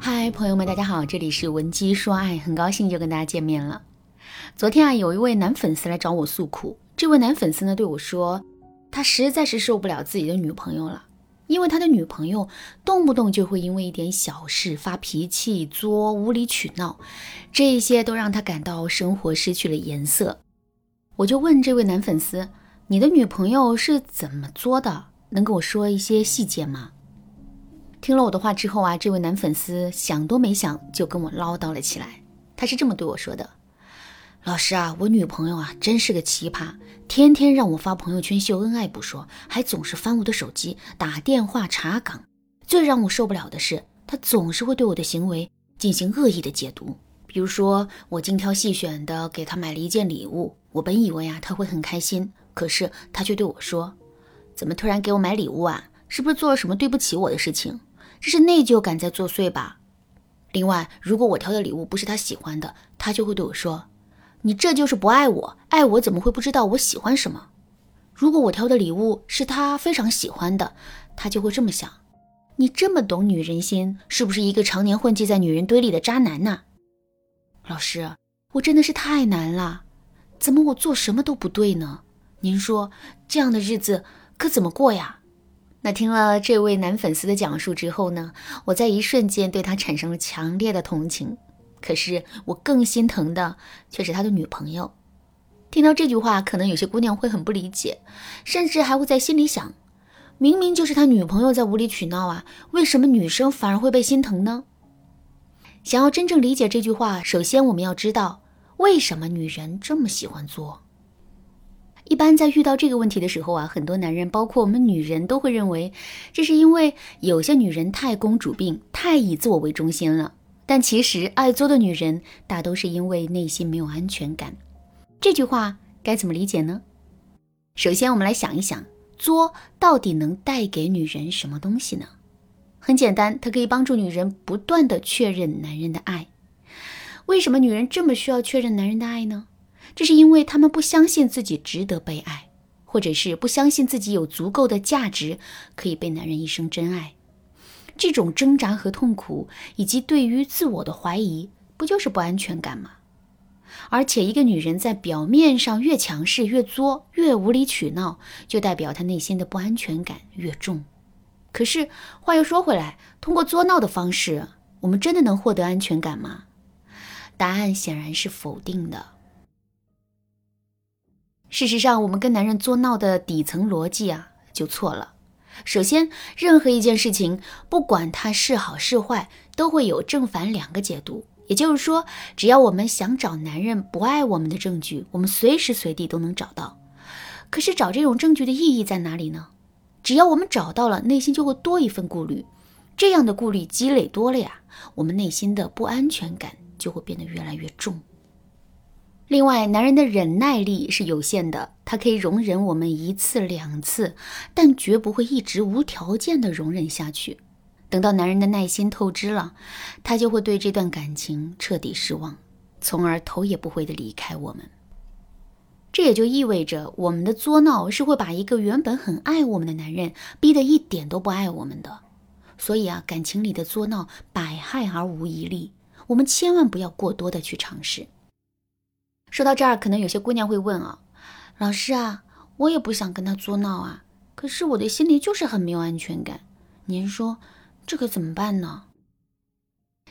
嗨，朋友们，大家好，这里是文姬说爱，很高兴又跟大家见面了。昨天啊，有一位男粉丝来找我诉苦，这位男粉丝呢对我说，他实在是受不了自己的女朋友了，因为他的女朋友动不动就会因为一点小事发脾气、作、无理取闹，这些都让他感到生活失去了颜色。我就问这位男粉丝，你的女朋友是怎么作的？能跟我说一些细节吗？听了我的话之后啊，这位男粉丝想都没想就跟我唠叨了起来。他是这么对我说的：“老师啊，我女朋友啊真是个奇葩，天天让我发朋友圈秀恩爱不说，还总是翻我的手机打电话查岗。最让我受不了的是，她总是会对我的行为进行恶意的解读。比如说，我精挑细选的给她买了一件礼物，我本以为啊她会很开心，可是她却对我说：‘怎么突然给我买礼物啊？是不是做了什么对不起我的事情？’”这是内疚感在作祟吧？另外，如果我挑的礼物不是他喜欢的，他就会对我说：“你这就是不爱我，爱我怎么会不知道我喜欢什么？”如果我挑的礼物是他非常喜欢的，他就会这么想：“你这么懂女人心，是不是一个常年混迹在女人堆里的渣男呢？”老师，我真的是太难了，怎么我做什么都不对呢？您说这样的日子可怎么过呀？那听了这位男粉丝的讲述之后呢，我在一瞬间对他产生了强烈的同情。可是我更心疼的却是他的女朋友。听到这句话，可能有些姑娘会很不理解，甚至还会在心里想：明明就是他女朋友在无理取闹啊，为什么女生反而会被心疼呢？想要真正理解这句话，首先我们要知道为什么女人这么喜欢作。一般在遇到这个问题的时候啊，很多男人，包括我们女人，都会认为这是因为有些女人太公主病，太以自我为中心了。但其实爱作的女人大都是因为内心没有安全感。这句话该怎么理解呢？首先，我们来想一想，作到底能带给女人什么东西呢？很简单，它可以帮助女人不断的确认男人的爱。为什么女人这么需要确认男人的爱呢？这是因为他们不相信自己值得被爱，或者是不相信自己有足够的价值可以被男人一生真爱。这种挣扎和痛苦，以及对于自我的怀疑，不就是不安全感吗？而且，一个女人在表面上越强势、越作、越无理取闹，就代表她内心的不安全感越重。可是话又说回来，通过作闹的方式，我们真的能获得安全感吗？答案显然是否定的。事实上，我们跟男人作闹的底层逻辑啊就错了。首先，任何一件事情，不管它是好是坏，都会有正反两个解读。也就是说，只要我们想找男人不爱我们的证据，我们随时随地都能找到。可是，找这种证据的意义在哪里呢？只要我们找到了，内心就会多一份顾虑。这样的顾虑积累多了呀，我们内心的不安全感就会变得越来越重。另外，男人的忍耐力是有限的，他可以容忍我们一次两次，但绝不会一直无条件的容忍下去。等到男人的耐心透支了，他就会对这段感情彻底失望，从而头也不回的离开我们。这也就意味着，我们的作闹是会把一个原本很爱我们的男人逼得一点都不爱我们的。所以啊，感情里的作闹百害而无一利，我们千万不要过多的去尝试。说到这儿，可能有些姑娘会问啊，老师啊，我也不想跟他作闹啊，可是我的心里就是很没有安全感。您说这可怎么办呢？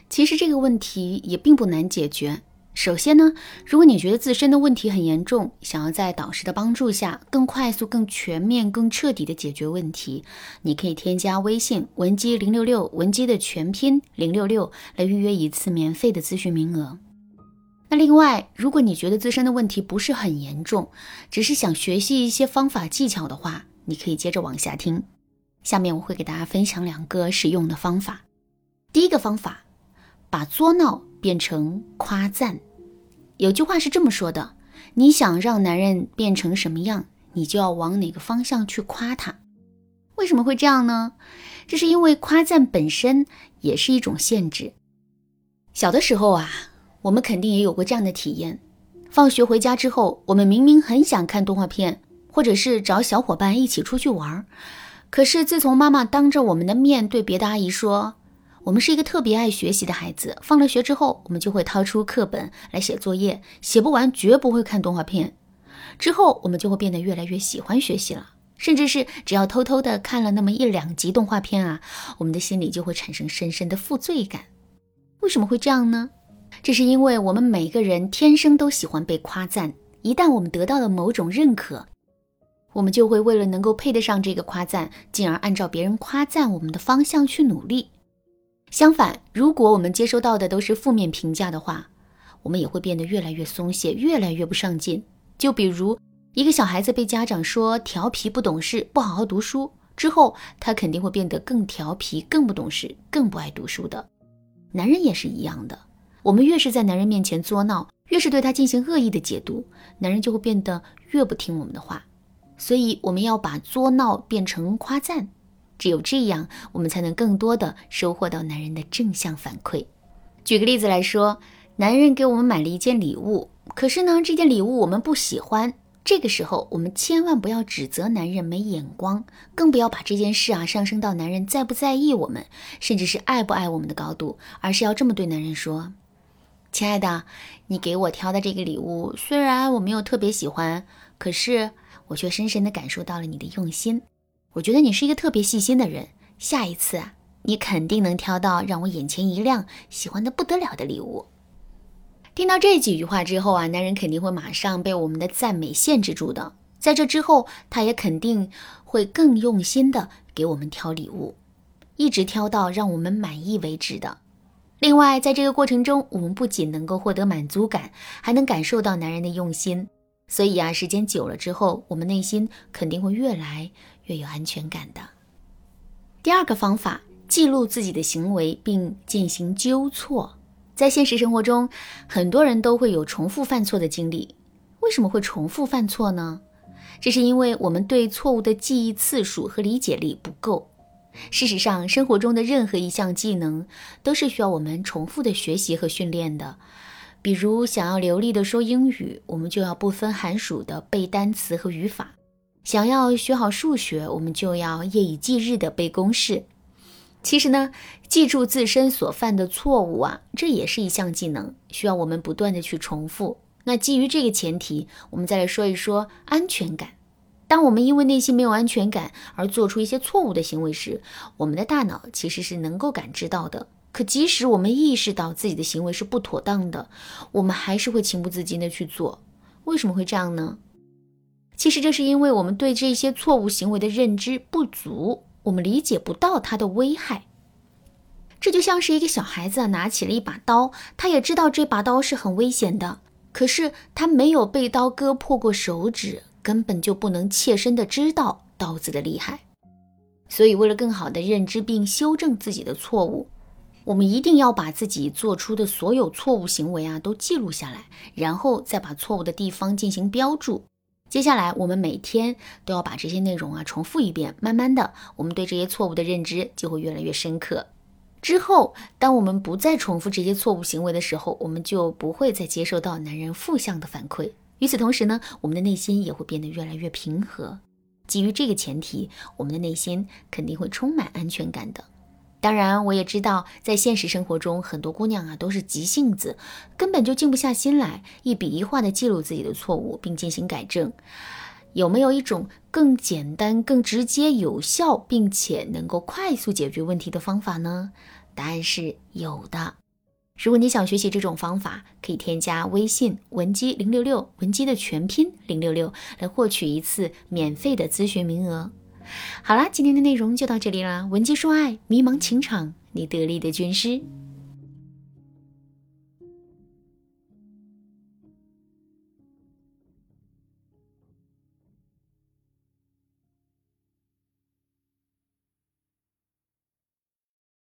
其实这个问题也并不难解决。首先呢，如果你觉得自身的问题很严重，想要在导师的帮助下更快速、更全面、更彻底的解决问题，你可以添加微信文姬零六六，文姬的全拼零六六，来预约一次免费的咨询名额。那另外，如果你觉得自身的问题不是很严重，只是想学习一些方法技巧的话，你可以接着往下听。下面我会给大家分享两个实用的方法。第一个方法，把作闹变成夸赞。有句话是这么说的：你想让男人变成什么样，你就要往哪个方向去夸他。为什么会这样呢？这是因为夸赞本身也是一种限制。小的时候啊。我们肯定也有过这样的体验：放学回家之后，我们明明很想看动画片，或者是找小伙伴一起出去玩，可是自从妈妈当着我们的面对别的阿姨说：“我们是一个特别爱学习的孩子，放了学之后，我们就会掏出课本来写作业，写不完绝不会看动画片。之后，我们就会变得越来越喜欢学习了，甚至是只要偷偷的看了那么一两集动画片啊，我们的心里就会产生深深的负罪感。为什么会这样呢？这是因为我们每个人天生都喜欢被夸赞，一旦我们得到了某种认可，我们就会为了能够配得上这个夸赞，进而按照别人夸赞我们的方向去努力。相反，如果我们接收到的都是负面评价的话，我们也会变得越来越松懈，越来越不上进。就比如一个小孩子被家长说调皮、不懂事、不好好读书之后，他肯定会变得更调皮、更不懂事、更不爱读书的。男人也是一样的，我们越是在男人面前作闹，越是对他进行恶意的解读，男人就会变得越不听我们的话。所以，我们要把作闹变成夸赞。只有这样，我们才能更多的收获到男人的正向反馈。举个例子来说，男人给我们买了一件礼物，可是呢，这件礼物我们不喜欢。这个时候，我们千万不要指责男人没眼光，更不要把这件事啊上升到男人在不在意我们，甚至是爱不爱我们的高度，而是要这么对男人说：“亲爱的，你给我挑的这个礼物，虽然我没有特别喜欢，可是我却深深的感受到了你的用心。”我觉得你是一个特别细心的人，下一次啊，你肯定能挑到让我眼前一亮、喜欢的不得了的礼物。听到这几句话之后啊，男人肯定会马上被我们的赞美限制住的。在这之后，他也肯定会更用心的给我们挑礼物，一直挑到让我们满意为止的。另外，在这个过程中，我们不仅能够获得满足感，还能感受到男人的用心。所以啊，时间久了之后，我们内心肯定会越来。越有安全感的。第二个方法，记录自己的行为并进行纠错。在现实生活中，很多人都会有重复犯错的经历。为什么会重复犯错呢？这是因为我们对错误的记忆次数和理解力不够。事实上，生活中的任何一项技能都是需要我们重复的学习和训练的。比如，想要流利的说英语，我们就要不分寒暑的背单词和语法。想要学好数学，我们就要夜以继日的背公式。其实呢，记住自身所犯的错误啊，这也是一项技能，需要我们不断的去重复。那基于这个前提，我们再来说一说安全感。当我们因为内心没有安全感而做出一些错误的行为时，我们的大脑其实是能够感知到的。可即使我们意识到自己的行为是不妥当的，我们还是会情不自禁的去做。为什么会这样呢？其实这是因为我们对这些错误行为的认知不足，我们理解不到它的危害。这就像是一个小孩子拿起了一把刀，他也知道这把刀是很危险的，可是他没有被刀割破过手指，根本就不能切身的知道刀子的厉害。所以，为了更好的认知并修正自己的错误，我们一定要把自己做出的所有错误行为啊都记录下来，然后再把错误的地方进行标注。接下来，我们每天都要把这些内容啊重复一遍，慢慢的，我们对这些错误的认知就会越来越深刻。之后，当我们不再重复这些错误行为的时候，我们就不会再接受到男人负向的反馈。与此同时呢，我们的内心也会变得越来越平和。基于这个前提，我们的内心肯定会充满安全感的。当然，我也知道，在现实生活中，很多姑娘啊都是急性子，根本就静不下心来，一笔一画的记录自己的错误，并进行改正。有没有一种更简单、更直接、有效，并且能够快速解决问题的方法呢？答案是有的。如果你想学习这种方法，可以添加微信文姬零六六，文姬的全拼零六六，来获取一次免费的咨询名额。好啦，今天的内容就到这里啦。文姬说爱，迷茫情场，你得力的军师。